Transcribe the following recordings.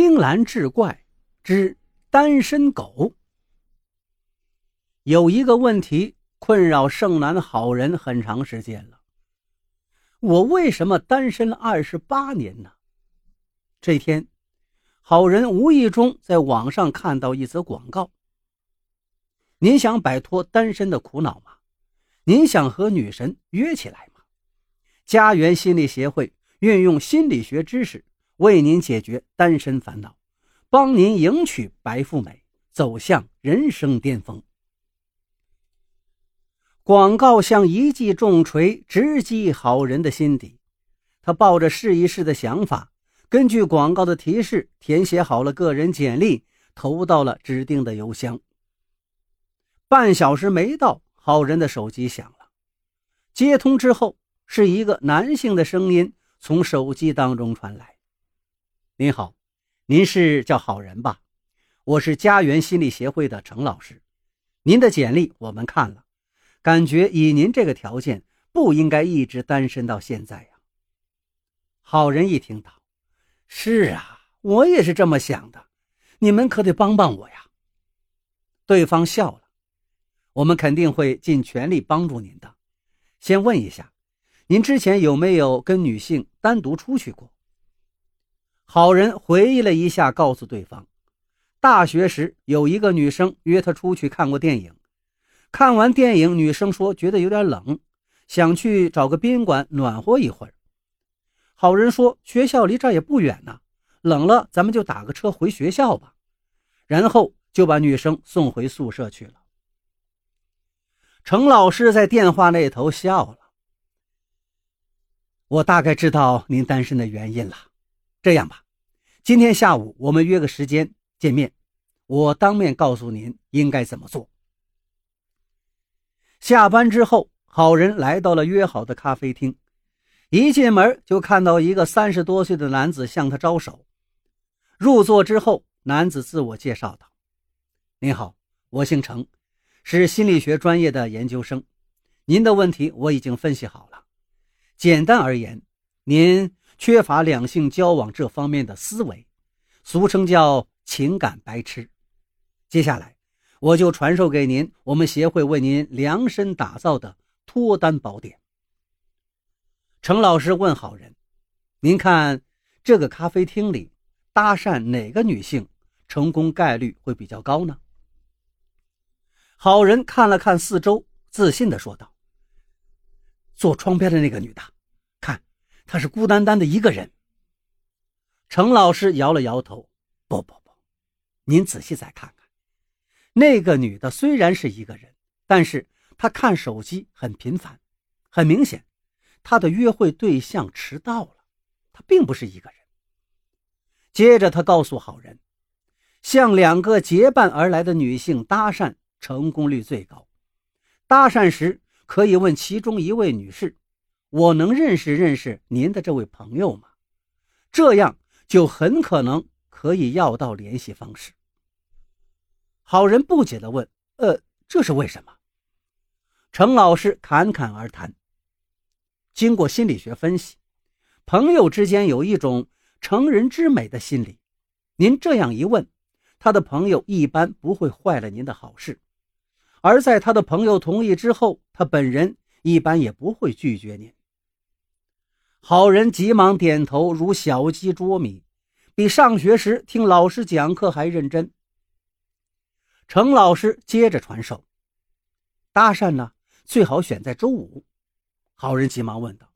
青蓝志怪之单身狗。有一个问题困扰剩男好人很长时间了。我为什么单身了二十八年呢？这天，好人无意中在网上看到一则广告。您想摆脱单身的苦恼吗？您想和女神约起来吗？家园心理协会运用心理学知识。为您解决单身烦恼，帮您迎娶白富美，走向人生巅峰。广告像一记重锤，直击好人的心底。他抱着试一试的想法，根据广告的提示，填写好了个人简历，投到了指定的邮箱。半小时没到，好人的手机响了。接通之后，是一个男性的声音从手机当中传来。您好，您是叫好人吧？我是家园心理协会的程老师。您的简历我们看了，感觉以您这个条件不应该一直单身到现在呀。好人一听到，是啊，我也是这么想的。你们可得帮帮我呀。对方笑了，我们肯定会尽全力帮助您的。先问一下，您之前有没有跟女性单独出去过？好人回忆了一下，告诉对方，大学时有一个女生约他出去看过电影。看完电影，女生说觉得有点冷，想去找个宾馆暖和一会儿。好人说学校离这儿也不远呢，冷了咱们就打个车回学校吧。然后就把女生送回宿舍去了。程老师在电话那头笑了，我大概知道您单身的原因了。这样吧，今天下午我们约个时间见面，我当面告诉您应该怎么做。下班之后，好人来到了约好的咖啡厅，一进门就看到一个三十多岁的男子向他招手。入座之后，男子自我介绍道：“您好，我姓程，是心理学专业的研究生。您的问题我已经分析好了。简单而言，您……”缺乏两性交往这方面的思维，俗称叫情感白痴。接下来，我就传授给您我们协会为您量身打造的脱单宝典。程老师问好人：“您看这个咖啡厅里搭讪哪个女性成功概率会比较高呢？”好人看了看四周，自信地说道：“坐窗边的那个女的。”他是孤单单的一个人。程老师摇了摇头：“不不不，您仔细再看看，那个女的虽然是一个人，但是她看手机很频繁，很明显，她的约会对象迟到了，她并不是一个人。”接着他告诉好人：“向两个结伴而来的女性搭讪，成功率最高。搭讪时可以问其中一位女士。”我能认识认识您的这位朋友吗？这样就很可能可以要到联系方式。好人不解地问：“呃，这是为什么？”程老师侃侃而谈。经过心理学分析，朋友之间有一种成人之美的心理。您这样一问，他的朋友一般不会坏了您的好事，而在他的朋友同意之后，他本人一般也不会拒绝您。好人急忙点头，如小鸡啄米，比上学时听老师讲课还认真。程老师接着传授：搭讪呢，最好选在周五。好人急忙问道：“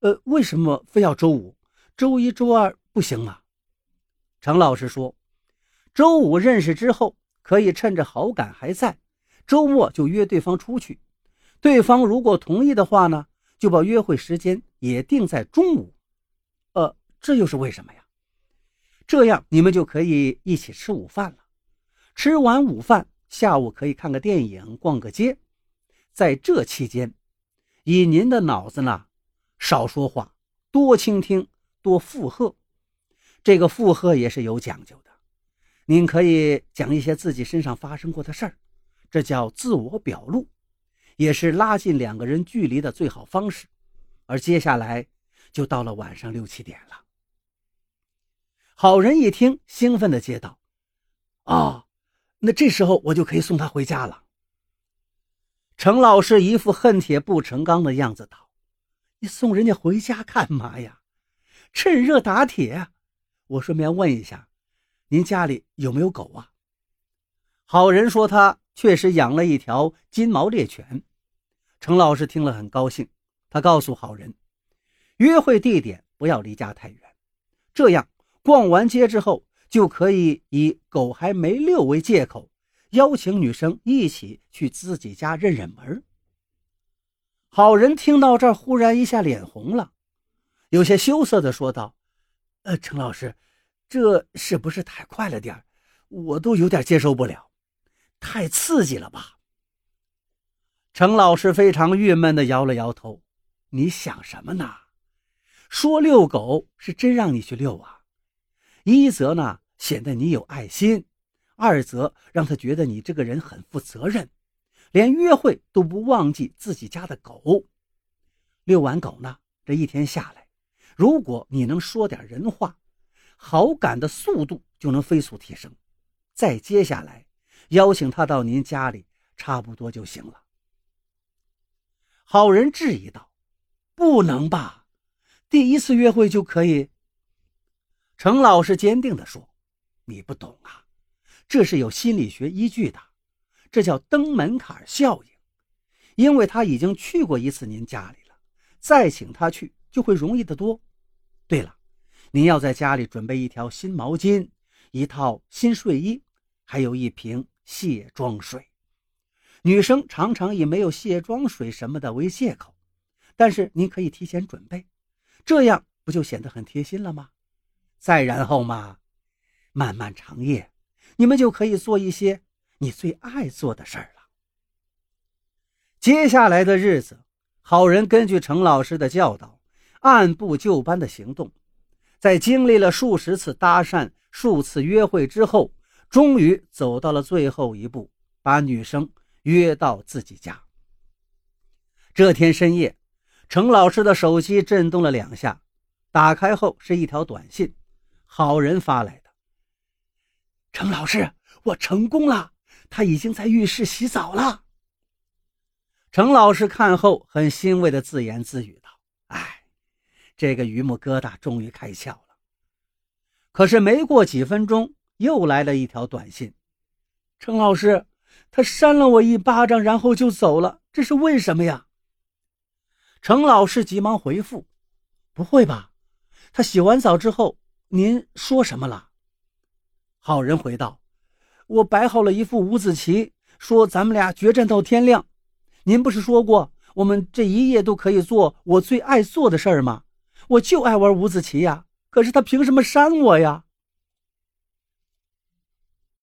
呃，为什么非要周五？周一周二不行吗？”程老师说：“周五认识之后，可以趁着好感还在，周末就约对方出去。对方如果同意的话呢？”就把约会时间也定在中午，呃，这又是为什么呀？这样你们就可以一起吃午饭了。吃完午饭，下午可以看个电影、逛个街。在这期间，以您的脑子呢，少说话，多倾听，多附和。这个附和也是有讲究的。您可以讲一些自己身上发生过的事儿，这叫自我表露。也是拉近两个人距离的最好方式，而接下来就到了晚上六七点了。好人一听，兴奋地接道：“哦，那这时候我就可以送他回家了。”程老师一副恨铁不成钢的样子道：“你送人家回家干嘛呀？趁热打铁。我顺便问一下，您家里有没有狗啊？”好人说他确实养了一条金毛猎犬。程老师听了很高兴，他告诉好人，约会地点不要离家太远，这样。逛完街之后，就可以以狗还没遛为借口，邀请女生一起去自己家认认门。好人听到这儿，忽然一下脸红了，有些羞涩地说道：“呃，程老师，这是不是太快了点我都有点接受不了，太刺激了吧？”程老师非常郁闷地摇了摇头：“你想什么呢？说遛狗是真让你去遛啊？”一则呢，显得你有爱心；二则让他觉得你这个人很负责任，连约会都不忘记自己家的狗。遛完狗呢，这一天下来，如果你能说点人话，好感的速度就能飞速提升。再接下来，邀请他到您家里，差不多就行了。好人质疑道：“不能吧？第一次约会就可以？”程老师坚定地说：“你不懂啊，这是有心理学依据的，这叫登门槛效应。因为他已经去过一次您家里了，再请他去就会容易得多。对了，您要在家里准备一条新毛巾、一套新睡衣，还有一瓶卸妆水。女生常常以没有卸妆水什么的为借口，但是您可以提前准备，这样不就显得很贴心了吗？”再然后嘛，漫漫长夜，你们就可以做一些你最爱做的事儿了。接下来的日子，好人根据程老师的教导，按部就班的行动，在经历了数十次搭讪、数次约会之后，终于走到了最后一步，把女生约到自己家。这天深夜，程老师的手机震动了两下，打开后是一条短信。好人发来的，程老师，我成功了，他已经在浴室洗澡了。程老师看后很欣慰的自言自语道：“哎，这个榆木疙瘩终于开窍了。”可是没过几分钟，又来了一条短信：“程老师，他扇了我一巴掌，然后就走了，这是为什么呀？”程老师急忙回复：“不会吧，他洗完澡之后。”您说什么了？好人回道：“我摆好了一副五子棋，说咱们俩决战到天亮。您不是说过我们这一夜都可以做我最爱做的事儿吗？我就爱玩五子棋呀！可是他凭什么扇我呀？”